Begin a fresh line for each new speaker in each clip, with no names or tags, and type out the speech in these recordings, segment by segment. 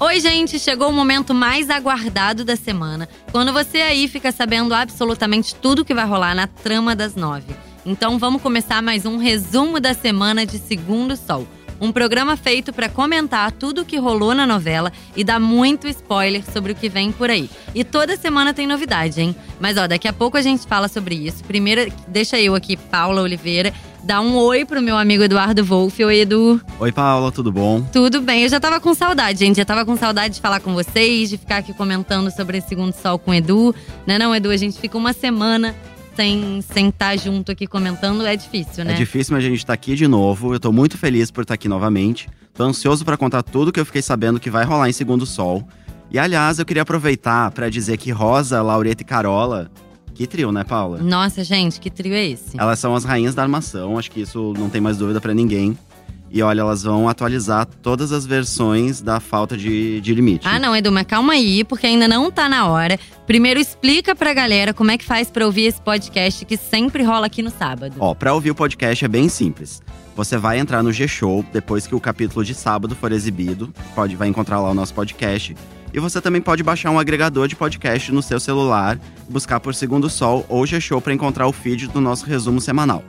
Oi, gente, chegou o momento mais aguardado da semana, quando você aí fica sabendo absolutamente tudo que vai rolar na trama das nove. Então vamos começar mais um resumo da semana de Segundo Sol. Um programa feito para comentar tudo o que rolou na novela e dar muito spoiler sobre o que vem por aí. E toda semana tem novidade, hein? Mas ó, daqui a pouco a gente fala sobre isso. Primeiro, deixa eu aqui, Paula Oliveira, dar um oi pro meu amigo Eduardo Wolff. Oi, Edu.
Oi, Paula, tudo bom?
Tudo bem, eu já tava com saudade, gente. Já tava com saudade de falar com vocês, de ficar aqui comentando sobre esse segundo sol com o Edu. Né não, Edu? A gente fica uma semana sem estar junto aqui comentando, é difícil, né?
É difícil, mas a gente tá aqui de novo. Eu tô muito feliz por estar aqui novamente. Tô ansioso pra contar tudo que eu fiquei sabendo que vai rolar em Segundo Sol. E aliás, eu queria aproveitar pra dizer que Rosa, Laureta e Carola, que trio, né, Paula?
Nossa, gente, que trio é esse?
Elas são as rainhas da armação, acho que isso não tem mais dúvida pra ninguém. E olha, elas vão atualizar todas as versões da falta de, de limite.
Ah, não, Edu, mas calma aí, porque ainda não tá na hora. Primeiro explica pra galera como é que faz pra ouvir esse podcast que sempre rola aqui no sábado.
Ó, pra ouvir o podcast é bem simples. Você vai entrar no G-Show depois que o capítulo de sábado for exibido. Pode, vai encontrar lá o nosso podcast. E você também pode baixar um agregador de podcast no seu celular, buscar por Segundo Sol ou G-Show para encontrar o feed do nosso resumo semanal.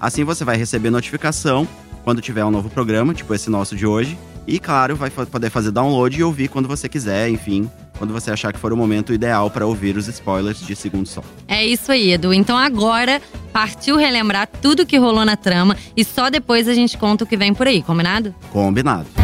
Assim você vai receber notificação quando tiver um novo programa, tipo esse nosso de hoje. E claro, vai poder fazer download e ouvir quando você quiser, enfim, quando você achar que for o momento ideal para ouvir os spoilers de Segundo Sol.
É isso aí, Edu. Então agora partiu relembrar tudo que rolou na trama e só depois a gente conta o que vem por aí, combinado?
Combinado.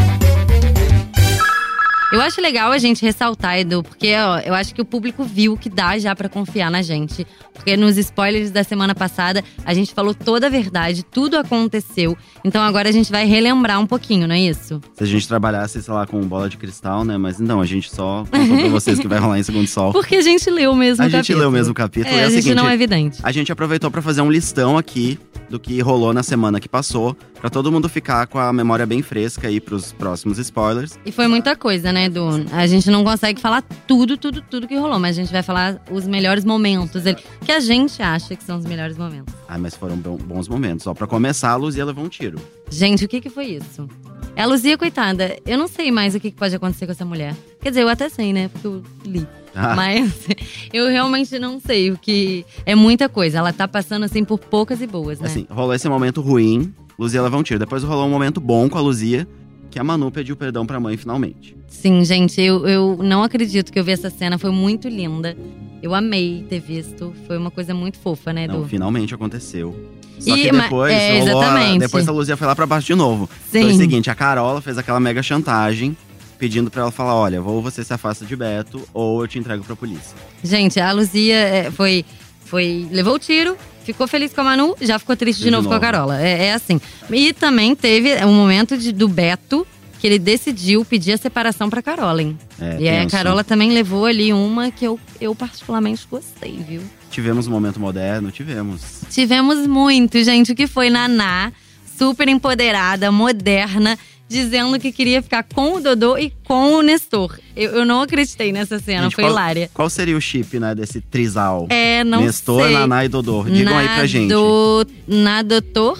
Eu acho legal a gente ressaltar, Edu, porque ó, eu acho que o público viu que dá já pra confiar na gente. Porque nos spoilers da semana passada, a gente falou toda a verdade, tudo aconteceu. Então agora a gente vai relembrar um pouquinho, não é isso?
Se a gente trabalhasse, sei lá, com bola de cristal, né? Mas não, a gente só contou pra vocês que vai rolar em Segundo Sol.
Porque a gente leu o mesmo
A
capítulo.
gente leu o mesmo capítulo.
É,
é
a
o
gente
seguinte,
não é evidente.
A gente aproveitou para fazer um listão aqui do que rolou na semana que passou, para todo mundo ficar com a memória bem fresca aí pros próximos spoilers.
E foi muita coisa, né, Edu? A gente não consegue falar tudo, tudo, tudo que rolou, mas a gente vai falar os melhores momentos que a gente acha que são os melhores momentos.
Ah, mas foram bons momentos. Só para começar, a Luzia levou um tiro.
Gente, o que que foi isso? É a Luzia, coitada. Eu não sei mais o que que pode acontecer com essa mulher. Quer dizer, eu até sei, né? Porque eu li.
Ah.
Mas eu realmente não sei o que. É muita coisa. Ela tá passando assim por poucas e boas, né?
Assim, rolou esse momento ruim, Luzia levou um tiro. Depois rolou um momento bom com a Luzia, que a Manu pediu perdão pra mãe finalmente.
Sim, gente, eu, eu não acredito que eu vi essa cena. Foi muito linda. Eu amei ter visto. Foi uma coisa muito fofa, né,
Não,
Edu?
finalmente aconteceu. Só
E,
que depois,
é,
rolou a- depois a Luzia foi lá pra baixo de novo.
Sim.
Foi o seguinte, a Carola fez aquela mega chantagem, pedindo pra ela falar, olha, ou você se afasta de Beto, ou eu te entrego pra polícia.
Gente, a Luzia é, foi, foi. levou o tiro, ficou feliz com a Manu, já ficou triste de,
De
novo, com a
novo.
Carola. É, é assim. E também teve um momento de- do Beto que ele decidiu pedir a separação pra Carola, hein?
É,
e aí a. Carola também levou ali uma que eu, eu particularmente gostei, viu?
Tivemos um momento moderno, tivemos.
Tivemos muito, gente, o que foi Naná, super empoderada, moderna, dizendo que queria ficar com o Dodô e com o Nestor. Eu, eu não acreditei nessa cena,
Gente,
foi
qual,
hilária.
Qual seria o chip, né, desse trisal?
É, não
Nestor,
sei.
Naná e Dodô. Digam aí pra gente.
Nado- Nadotor,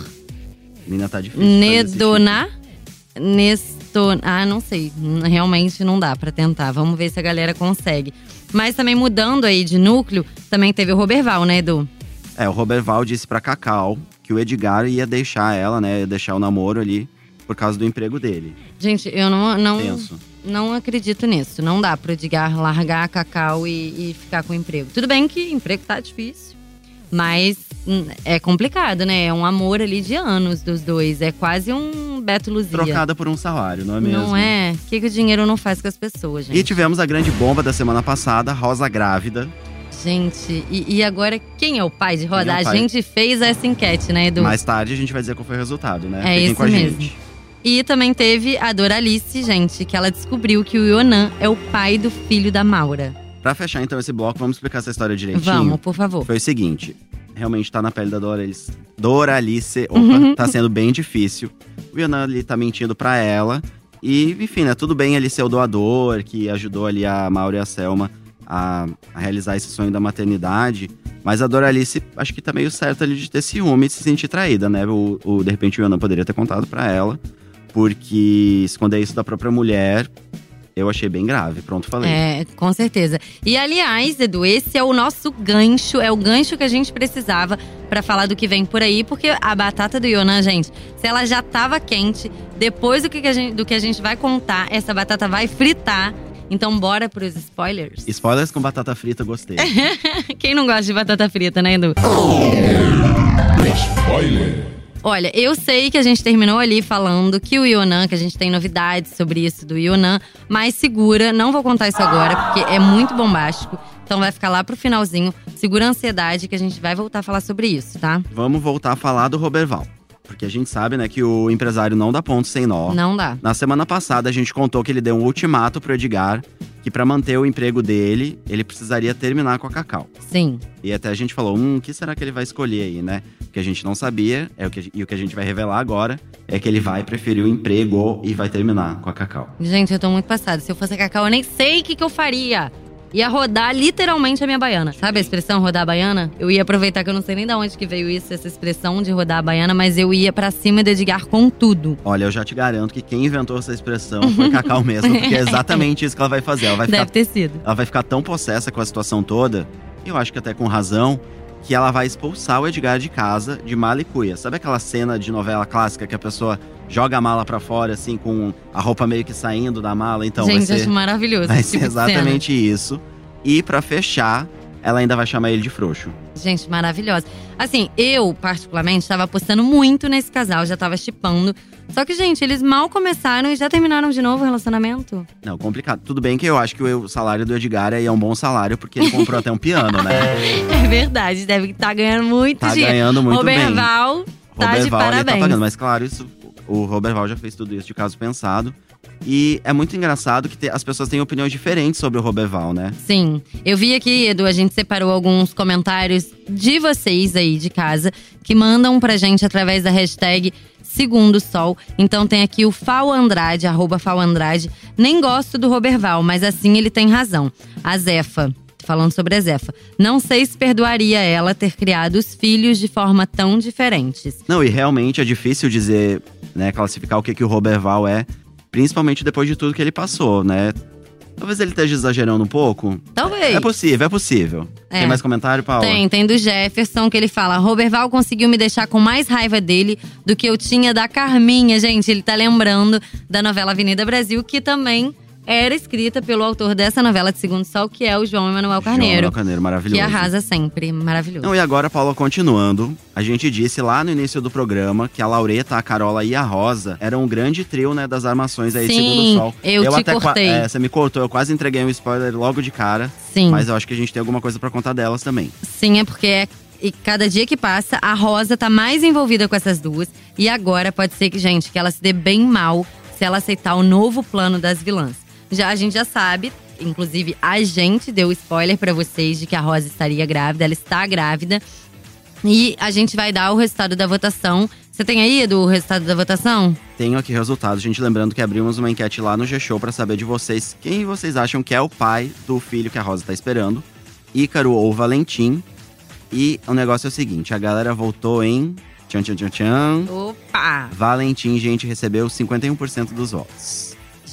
Menina, tá difícil.
Nedoná, Nestor. Ah, não sei. Realmente não dá pra tentar. Vamos ver se a galera consegue. Mas também mudando aí de núcleo, também teve o Roberval, né, Edu?
É, o Roberval disse pra Cacau que o Edgar ia deixar ela, né, ia deixar o namoro ali por causa do emprego dele.
Gente, eu não, não,
Tenso.
não acredito nisso. Não dá pro Edgar largar a Cacau e, e ficar com emprego. Tudo bem que emprego tá difícil. Mas hum, é complicado, né? É um amor ali de anos dos dois. É quase um Beto Luzia.
Trocada por um salário, não é mesmo?
Não é? O que, que o dinheiro não faz com as pessoas, gente?
E tivemos a grande bomba da semana passada, Rosa grávida.
Gente, e, e agora quem é o pai de Roda?
É o
a
pai?
gente fez essa enquete, né, Edu?
Mais tarde a gente vai dizer qual foi o resultado, né?
É
Fiquem
isso mesmo.
gente.
E também teve a Doralice, gente, que ela descobriu que o Yonan é o pai do filho da Maura.
Pra fechar então esse bloco, vamos explicar essa história direitinho.
Vamos, por favor.
Foi o seguinte, realmente tá na pele da Doralice. Doralice, opa,
Uhum.
tá sendo bem difícil. O Yonan ali tá mentindo pra ela. E, enfim, né, tudo bem ele ser o doador, que ajudou ali a Maura e a Selma a, a realizar esse sonho da maternidade. Mas a Doralice, acho que tá meio certo ali de ter ciúme e se sentir traída, né? O, o- de repente o Yonan poderia ter contado pra ela. Porque esconder isso da própria mulher, eu achei bem grave. Pronto, falei.
É, com certeza. E aliás, Edu, esse é o nosso gancho, é o gancho que a gente precisava pra falar do que vem por aí, porque a batata do Yonan, gente, se ela já tava quente, depois do que, a gente, do que a gente vai contar, essa batata vai fritar. Então bora pros spoilers?
Spoilers com batata frita, gostei.
Quem não gosta de batata frita, né, Edu?
Spoiler.
Olha, eu sei que a gente terminou ali falando que o Yonan, que a gente tem novidades sobre isso do Yonan, mas segura, não vou contar isso agora, porque é muito bombástico. Então vai ficar lá pro finalzinho. Segura a ansiedade que a gente vai voltar a falar sobre isso, tá?
Vamos voltar a falar do Roberval. Porque a gente sabe, né, que o empresário não dá ponto sem nó.
Não dá.
Na semana passada, a gente contou que ele deu um ultimato pro Edgar que para manter o emprego dele, ele precisaria terminar com a Cacau.
Sim.
E até a gente falou, hum, o que será que ele vai escolher aí, né? O que a gente não sabia, é o que, e o que a gente vai revelar agora, é que ele vai preferir o emprego e vai terminar com a Cacau.
Gente, eu tô muito passada. Se eu fosse a Cacau, eu nem sei o que, que eu faria. Ia rodar literalmente a minha baiana. Sabe a expressão rodar a baiana? Eu ia aproveitar que eu não sei nem de onde que veio isso, essa expressão de rodar a baiana, mas eu ia pra cima de Edgar com tudo.
Olha, eu já te garanto que quem inventou essa expressão foi Cacau mesmo, porque é exatamente isso que ela vai fazer. Ela vai ficar
Deve ter sido.
ela vai ficar tão possessa com a situação toda, eu acho que até com razão, que ela vai expulsar o Edgar de casa de mala e cuia. Sabe aquela cena de novela clássica que a pessoa joga a mala pra fora, assim, com a roupa meio que saindo da mala? Então
Gente,
vai ser,
acho maravilhoso.
vai
esse
ser
tipo
exatamente isso. E pra fechar, ela ainda vai chamar ele de frouxo.
Gente, maravilhosa. Assim, eu, particularmente, estava apostando muito nesse casal, já tava chipando. Só que, gente, eles mal começaram e já terminaram de novo o relacionamento.
Não, complicado. Tudo bem que eu acho que o salário do Edgar aí é um bom salário, porque ele comprou até um piano, né?
É verdade, deve estar ganhando muito
Tá
dinheiro.
ganhando muito bem.
Roberval tá de
Roberval, ele
parabéns.
tá pagando. Mas claro, isso, o Roberval já fez tudo isso de caso pensado. E é muito engraçado que te- as pessoas têm opiniões diferentes sobre o Roberval, né?
Sim. Eu vi aqui, Edu, a gente separou alguns comentários de vocês aí de casa que mandam pra gente através da hashtag Segundo Sol. Então tem aqui o Fal Andrade, arroba Fal Andrade. Nem gosto do Roberval, mas assim ele tem razão. A Zefa. Falando sobre a Zefa. Não sei se perdoaria ela ter criado os filhos de forma tão diferentes.
Não, e realmente é difícil dizer, né, classificar o que, que o Roberval é, principalmente depois de tudo que ele passou, né? Talvez ele esteja exagerando um pouco.
Talvez.
É possível, é possível.
É.
Tem mais comentário, Paula?
Tem, tem do Jefferson, que ele fala: Roberval conseguiu me deixar com mais raiva dele do que eu tinha da Carminha. Gente, ele tá lembrando da novela Avenida Brasil, que também era escrita pelo autor dessa novela de Segundo Sol, que é o João Emanuel Carneiro.
João Carneiro, maravilhoso.
Que arrasa sempre. Maravilhoso.
Não, e agora, Paula, continuando. A gente disse lá no início do programa que a Laureta, a Carola e a Rosa eram um grande trio, né, das armações aí de
Sim,
Segundo Sol.
eu te
até
cortei.
é, você me cortou, eu quase entreguei um spoiler logo de cara.
Sim.
Mas eu acho que a gente tem alguma coisa pra contar delas também.
Sim, é porque é- e cada dia que passa, a Rosa tá mais envolvida com essas duas. E agora pode ser que, gente, que ela se dê bem mal se ela aceitar o novo plano das vilãs. Já a gente já sabe, inclusive a gente deu spoiler pra vocês de que a Rosa estaria grávida, ela está grávida. E a gente vai dar o resultado da votação. Você tem aí, Edu, o resultado da votação?
Tenho aqui resultados, gente. Lembrando que abrimos uma enquete lá no G-Show pra saber de vocês quem vocês acham que é o pai do filho que a Rosa tá esperando. Ícaro ou Valentim. E o negócio é o seguinte: a galera votou em. Tchan, tchan, tchan, tchan.
Opa!
Valentim, gente, recebeu 51% dos votos.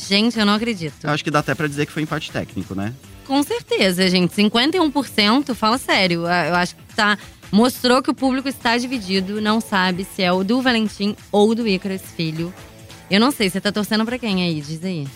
Gente, eu não acredito.
Eu acho que dá até pra dizer que foi empate técnico, né?
Com certeza, gente. 51%, fala sério. Eu acho que tá. Mostrou que o público está dividido, não sabe se é o do Valentim ou do Icarus Filho. Eu não sei, você tá torcendo pra quem aí? Diz aí.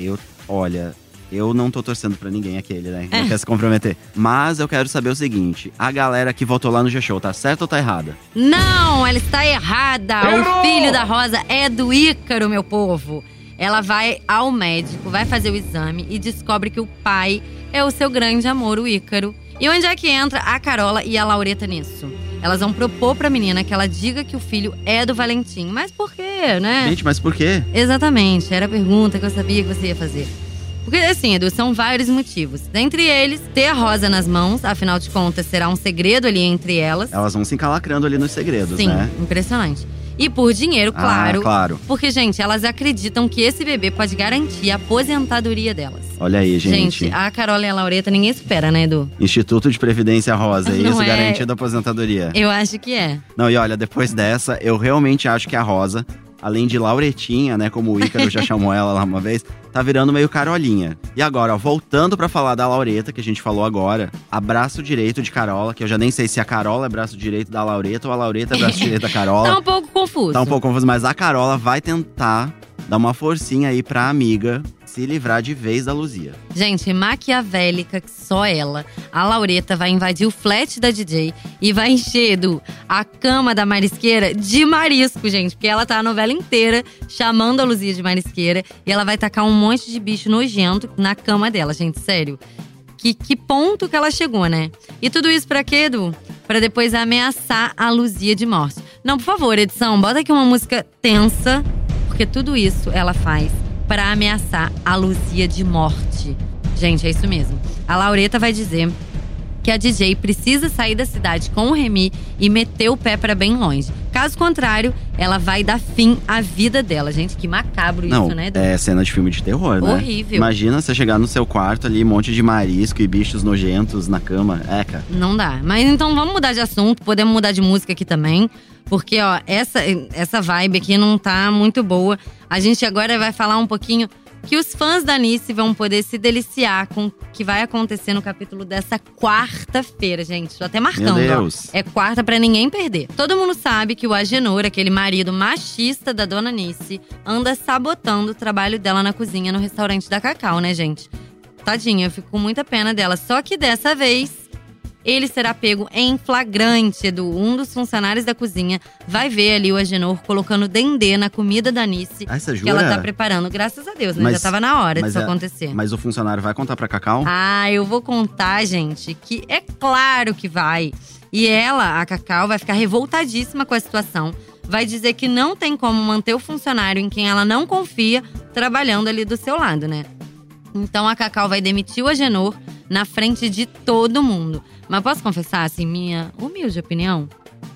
Eu, olha, eu não tô torcendo pra ninguém aquele, né? Não quer se comprometer. Mas eu quero saber o seguinte: a galera que votou lá no G-Show, tá certa ou tá errada?
Não, ela está errada. O filho da Rosa é do Ícaro, meu povo. Ela vai ao médico, vai fazer o exame e descobre que o pai é o seu grande amor, o Ícaro. E onde é que entra a Carola e a Laureta nisso? Elas vão propor pra menina que ela diga que o filho é do Valentim. Mas por quê, né?
Gente, mas por quê?
Exatamente, era a pergunta que eu sabia que você ia fazer. Porque, assim, Edu, são vários motivos. Dentre eles, ter a rosa nas mãos, afinal de contas, será um segredo ali entre elas.
Elas vão se encalacrando ali nos segredos,
Sim,
né?
impressionante. E por dinheiro, claro.
Ah, claro.
Porque, gente, elas acreditam que esse bebê pode garantir a aposentadoria delas.
Olha aí, gente.
a Carola e a Laureta ninguém espera, né, Edu?
Instituto de Previdência Rosa, é
Não
isso
é.
garantindo a aposentadoria.
Eu acho que é.
Não, e olha, depois dessa, eu realmente acho que a Rosa, além de Lauretinha, né, como o Ícaro já chamou ela lá uma vez, tá virando meio Carolinha. E agora, ó, voltando pra falar da Laureta, que a gente falou agora, abraço direito de Carola, que eu já nem sei se a Carola é braço direito da Laureta ou a Laureta é braço direito da Carola.
Tá um pouco confuso.
Tá um pouco confuso, mas a Carola vai tentar dar uma forcinha aí pra amiga se livrar de vez da Luzia.
Gente, maquiavélica que só ela. A Laureta vai invadir o flat da DJ e vai encher do a cama da marisqueira de marisco, gente. Porque ela tá a novela inteira chamando a Luzia de marisqueira e ela vai tacar um monte de bicho nojento na cama dela, gente, sério. Que, que ponto que ela chegou, né? E tudo isso pra quê, Edu? Pra depois ameaçar a Luzia de morte. Não, por favor, edição, bota aqui uma música tensa, porque tudo isso ela faz para ameaçar a Luzia de morte. Gente, é isso mesmo. A Laureta vai dizer que a DJ precisa sair da cidade com o Remy e meter o pé para bem longe. Caso contrário, ela vai dar fim à vida dela. Gente, que macabro
Não,
isso, né? Edu?
é cena de filme de terror, né?
Horrível.
Imagina você chegar no seu quarto ali, um monte de marisco e bichos nojentos na cama. É, cara.
Não dá. Mas então vamos mudar de assunto, podemos mudar de música aqui também. Porque, ó, essa, essa vibe aqui não tá muito boa. A gente agora vai falar um pouquinho que os fãs da Nice vão poder se deliciar com o que vai acontecer no capítulo dessa quarta-feira, gente. Tô até marcando,
Meu
ó.
Deus.
É quarta pra ninguém perder. Todo mundo sabe que o Agenor, aquele marido machista da dona Nice, anda sabotando o trabalho dela na cozinha no restaurante da Cacau, né, gente? Tadinha, eu fico com muita pena dela. Só que dessa vez, ele será pego em flagrante, Edu. Um dos funcionários da cozinha vai ver ali o Agenor colocando dendê na comida da Nice.
Ah,
Que ela tá preparando, graças a Deus, né?
Mas-
Já tava na hora disso
é-
acontecer.
Mas o funcionário vai contar pra Cacau?
Ah, eu vou contar, gente, que é claro que vai. E ela, a Cacau, vai ficar revoltadíssima com a situação. Vai dizer que não tem como manter o funcionário em quem ela não confia trabalhando ali do seu lado, né? Então a Cacau vai demitir o Agenor na frente de todo mundo. Mas posso confessar, assim, minha humilde opinião?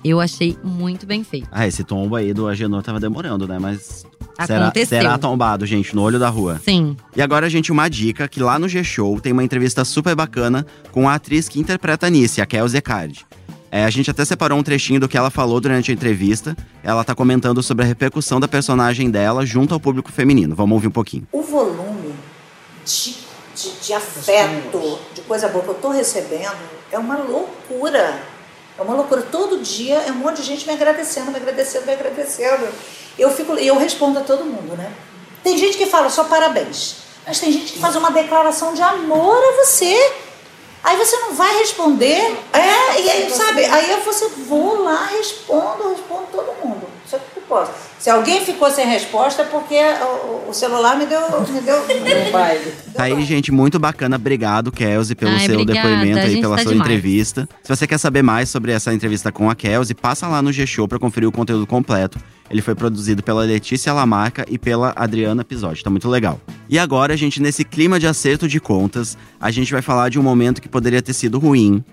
Eu achei muito bem feito.
Ah, esse tombo aí do Agenor tava demorando, né? Mas será,
Aconteceu.
será tombado, gente, no olho da rua.
Sim.
E agora, gente, uma dica que lá no G-Show tem uma entrevista super bacana com a atriz que interpreta a Nice, a Kel Zecardi. É, a gente até separou um trechinho do que ela falou durante a entrevista. Ela tá comentando sobre a repercussão da personagem dela junto ao público feminino. Vamos ouvir um pouquinho.
o volume de, de, de afeto, de coisa boa que eu estou recebendo é uma loucura. É uma loucura. Todo dia é um monte de gente me agradecendo, me agradecendo, me agradecendo. Eu fico, eu respondo a todo mundo, né? Tem gente que fala só parabéns, mas tem gente que faz uma declaração de amor a você. Aí você não vai responder. É, e aí, sabe? Aí você vou lá, respondo, respondo todo posso. Se alguém ficou sem resposta é porque o, o celular me deu. Me deu um baile.
Tá aí, gente, muito bacana. Obrigado, Kelsey, pelo
Ai,
seu
obrigada.
depoimento aí, pela
tá
sua
demais.
entrevista. Se você quer saber mais sobre essa entrevista com a Kelsey, passa lá no G-Show pra conferir o conteúdo completo. Ele foi produzido pela Letícia Lamarca e pela Adriana Pisotti. Tá muito legal. E agora, gente, nesse clima de acerto de contas, a gente vai falar de um momento que poderia ter sido ruim,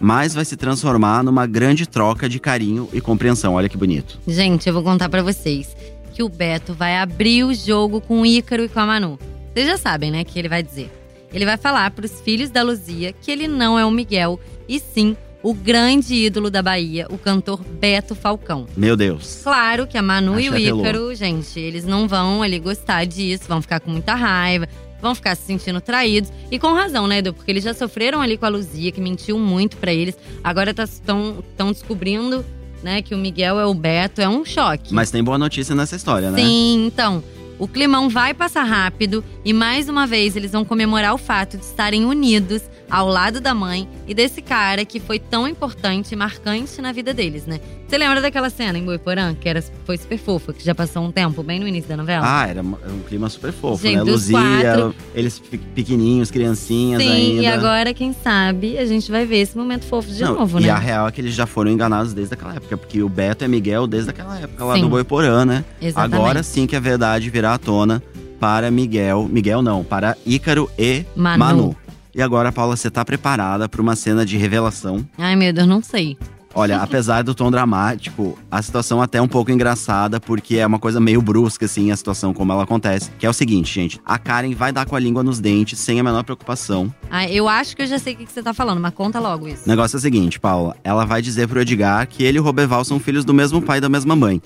mas vai se transformar numa grande troca de carinho e compreensão. Olha que bonito.
Gente, eu vou contar pra vocês que o Beto vai abrir o jogo com o Ícaro e com a Manu. Vocês já sabem, né, que ele vai dizer. Ele vai falar pros filhos da Luzia que ele não é o Miguel, e sim o grande ídolo da Bahia, o cantor Beto Falcão.
Meu Deus.
Claro que a Manu e o. Ícaro, gente, eles não vão ali gostar disso, vão ficar com muita raiva, vão ficar se sentindo traídos. E com razão, né, Edu? Porque eles já sofreram ali com a Luzia, que mentiu muito pra eles. Agora estão descobrindo, né, que o Miguel é o Beto. É um choque.
Mas tem boa notícia nessa história, né?
Sim, então. O climão vai passar rápido e mais uma vez eles vão comemorar o fato de estarem unidos ao lado da mãe e desse cara que foi tão importante e marcante na vida deles, né? Você lembra daquela cena em Boiporã, que era, foi super fofa, que já passou um tempo, bem no início da novela?
Ah, era um era um clima super fofo,
Gente,
né? Luzia,
quatro.
eles pe- pequenininhos, criancinhas
Sim,
ainda.
e agora, quem sabe, a gente vai ver esse momento fofo de
Não,
novo,
e
né?
a real é que eles já foram enganados desde aquela época, porque o Beto é Miguel desde aquela época lá
Sim.
do Boiporã, né?
Exatamente.
Agora sim que a verdade virá à tona para Miguel. Miguel não, para Ícaro e
Manu.
Manu. E agora, Paula, você tá preparada para uma cena de revelação?
Ai, meu Deus, não sei.
Olha, apesar do tom dramático, a situação até é um pouco engraçada, porque é uma coisa meio brusca, assim, a situação como ela acontece. Que é o seguinte, gente: a Karen vai dar com a língua nos dentes, sem a menor preocupação.
Ah, eu acho que eu já sei o que que você tá falando, mas conta logo isso.
O negócio é o seguinte, Paula. Ela vai dizer pro Edgar que ele e o Roberval são filhos do mesmo pai e da mesma mãe.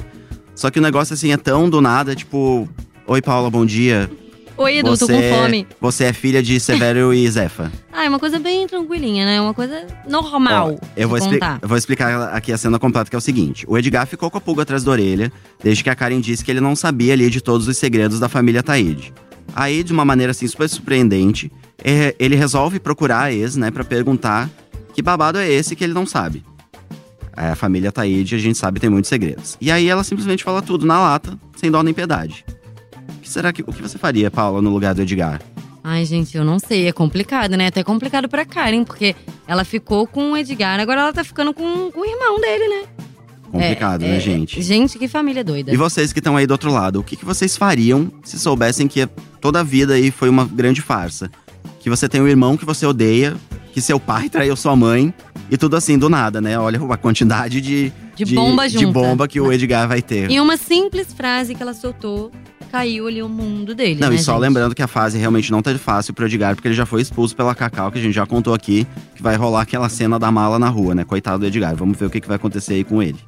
Só que o negócio, assim, é tão do nada, tipo… Oi, Paula, bom dia.
Oi, Edu, tô
você,
com fome.
Você é filha de Severo e Zefa.
Ah, é uma coisa bem tranquilinha, né? Uma coisa normal.
Ó, eu, vou eu vou explicar aqui a cena completa, que é o seguinte. O Edgar ficou com a pulga atrás da orelha, desde que a Karen disse que ele não sabia ali de todos os segredos da família Taíde. Aí, de uma maneira assim super surpreendente, é, ele resolve procurar a ex, né, pra perguntar que babado é esse que ele não sabe. É, A família Taíde, a gente sabe, tem muitos segredos. E aí ela simplesmente fala tudo na lata, sem dó nem piedade. O que será que, o que você faria, Paula, no lugar do Edgar?
Ai, gente, eu não sei. É complicado, né? Até complicado pra Karen, porque ela ficou com o Edgar, agora ela tá ficando com, com o irmão dele, né?
Complicado,
É,
né,
é,
gente?
Gente, que família doida.
E vocês que estão aí do outro lado, o que, que vocês fariam se soubessem que toda a vida aí foi uma grande farsa? Que você tem um irmão que você odeia, que seu pai traiu sua mãe, e tudo assim do nada, né? Olha a quantidade de,
De bomba
de
junta.
bomba que o Edgar vai ter.
E uma simples frase que ela soltou, caiu ali o mundo dele,
Não,
né,
e só
gente?
lembrando que a fase realmente não tá fácil pro Edgar, porque ele já foi expulso pela Cacau, que a gente já contou aqui, que vai rolar aquela cena da mala na rua, né? Coitado do Edgar. Vamos ver o que, que vai acontecer aí com ele.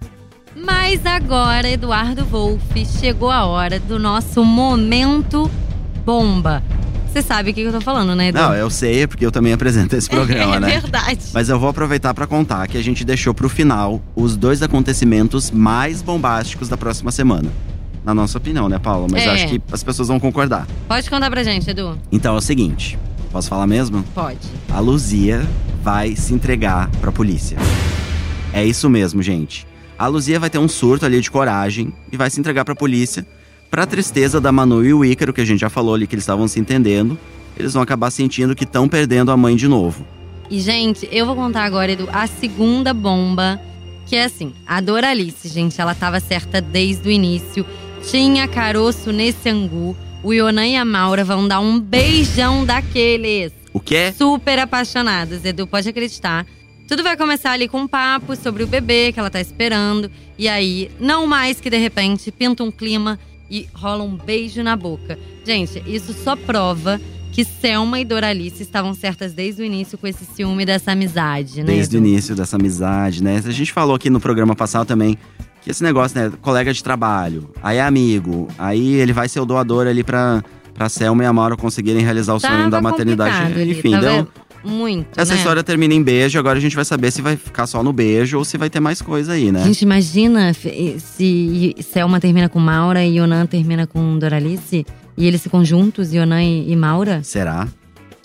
Mas agora, Eduardo Wolff, chegou a hora do nosso momento bomba. Você sabe o que eu tô falando, né, Edu?
Não, eu sei, porque eu também apresento esse programa,
é
né?
verdade.
Mas eu vou aproveitar pra contar que a gente deixou pro final os dois acontecimentos mais bombásticos da próxima semana. Na nossa opinião, né, Paula? Mas
É.
acho que as pessoas vão concordar.
Pode contar pra gente, Edu?
Então é o seguinte: posso falar mesmo?
Pode.
A Luzia vai se entregar pra polícia. É isso mesmo, gente. A Luzia vai ter um surto ali de coragem e vai se entregar pra polícia. Pra tristeza da Manu e o Ícaro, que a gente já falou ali que eles estavam se entendendo, eles vão acabar sentindo que estão perdendo a mãe de novo.
E, gente, eu vou contar agora, Edu, a segunda bomba. Que é assim, a Doralice, gente, ela tava certa desde o início. Tinha caroço nesse angu. O Yonan e a Maura vão dar um beijão daqueles.
O quê?
Super apaixonadas, Edu, pode acreditar. Tudo vai começar ali com um papo sobre o bebê que ela tá esperando. E aí, não mais que de repente, pinta um clima e rola um beijo na boca. Gente, isso só prova que Selma e Doralice estavam certas desde o início com esse ciúme dessa amizade, né?
Desde o início dessa amizade, né? A gente falou aqui no programa passado também que esse negócio, né? Colega de trabalho, aí é amigo, aí ele vai ser o doador ali pra, pra Selma e a Maura conseguirem realizar o sonho
Tava
da maternidade.
ali,
Enfim,
tá
deu?
Muito,
essa
né?
história termina em beijo, agora a gente vai saber se vai ficar só no beijo ou se vai ter mais coisa aí, né?
Gente, imagina se Selma termina com Maura e Yonan termina com Doralice. E eles ficam juntos, Yonan e, e Maura.
Será?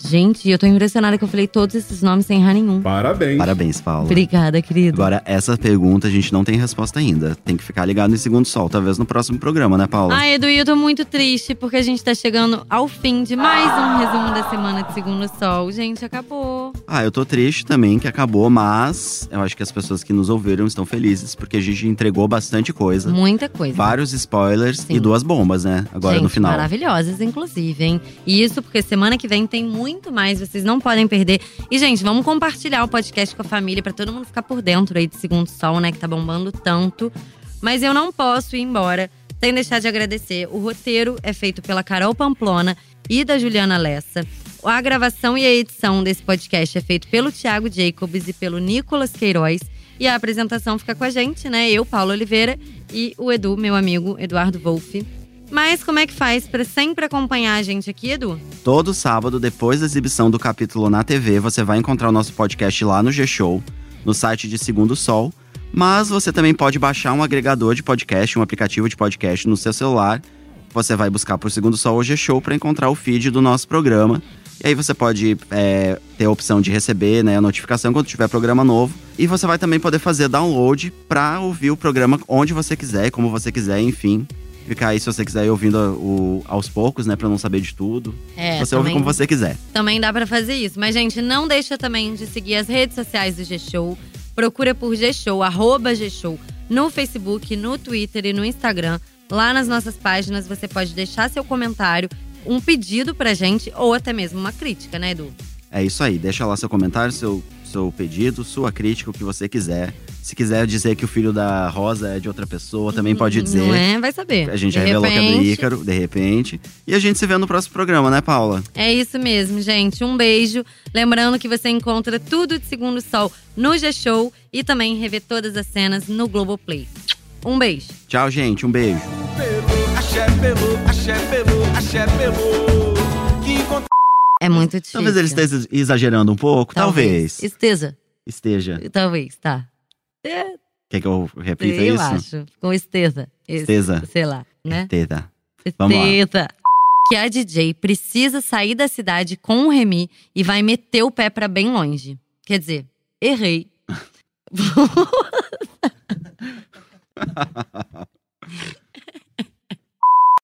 Gente, eu tô impressionada que eu falei todos esses nomes sem errar nenhum.
Parabéns.
Parabéns, Paula.
Obrigada, querido.
Agora, essa pergunta a gente não tem resposta ainda. Tem que ficar ligado em segundo sol, talvez no próximo programa, né, Paula?
Ai, Edu, eu tô muito triste porque a gente tá chegando ao fim de mais um resumo da semana de Segundo Sol. Gente, acabou.
Ah, eu tô triste também que acabou, mas eu acho que as pessoas que nos ouviram estão felizes porque a gente entregou bastante coisa.
Muita coisa.
Vários spoilers
Sim.
e duas bombas, né? Agora
Gente,
no final.
maravilhosas, inclusive, hein? E isso porque semana que vem tem muito mais, vocês não podem perder. E, gente, vamos compartilhar o podcast com a família pra todo mundo ficar por dentro aí de Segundo Sol, né? Que tá bombando tanto. Mas eu não posso ir embora sem deixar de agradecer. O roteiro é feito pela Carol Pamplona e da Juliana Lessa. A gravação e a edição desse podcast é feito pelo Thiago Jacobs e pelo Nicolas Queiroz. E a apresentação fica com a gente, né? Eu, Paulo Oliveira, e o Edu, meu amigo Eduardo Wolff. Mas como é que faz pra sempre acompanhar a gente aqui, Edu?
Todo sábado, depois da exibição do capítulo na TV, você vai encontrar o nosso podcast lá no G-Show, no site de Segundo Sol. Mas você também pode baixar um agregador de podcast, um aplicativo de podcast no seu celular. Você vai buscar por Segundo Sol ou G-Show para encontrar o feed do nosso programa. E aí você pode é, ter a opção de receber né, a notificação quando tiver programa novo. E você vai também poder fazer download para ouvir o programa onde você quiser, como você quiser, enfim. Ficar aí se você quiser ir ouvindo o, aos poucos, né, para não saber de tudo.
É,
você ouve como você quiser.
Também dá pra fazer isso. Mas, gente, não deixa também de seguir as redes sociais do G-Show. Procura por G-Show, arroba G-Show, no Facebook, no Twitter e no Instagram. Lá nas nossas páginas você pode deixar seu comentário, um pedido pra gente ou até mesmo uma crítica, né, Edu?
É isso aí, deixa lá seu comentário, seu, seu pedido, sua crítica, o que você quiser. Se quiser dizer que o filho da Rosa é de outra pessoa, também pode dizer.
Não é? Vai saber.
A gente
De
já revelou que é do
repente,
Ícaro, de repente. E a gente se vê no próximo programa, né, Paula?
É isso mesmo, gente. Um beijo. Lembrando que você encontra tudo de Segundo Sol no G-Show e também rever todas as cenas no Globoplay. Um beijo.
Tchau, gente. Um beijo.
Pelo, axé pelo, axé pelo, axé pelo.
É muito difícil.
Talvez ele esteja exagerando um pouco. Talvez.
Esteja.
Esteja.
Talvez, tá. É,
Quer que eu repita
eu
isso?
acho. Com esteza.
Esteza.
Sei lá, né?
Esteza. Vamos lá.
Esteza. Que a DJ precisa sair da cidade com o Remy e vai meter o pé pra bem longe. Quer dizer, errei.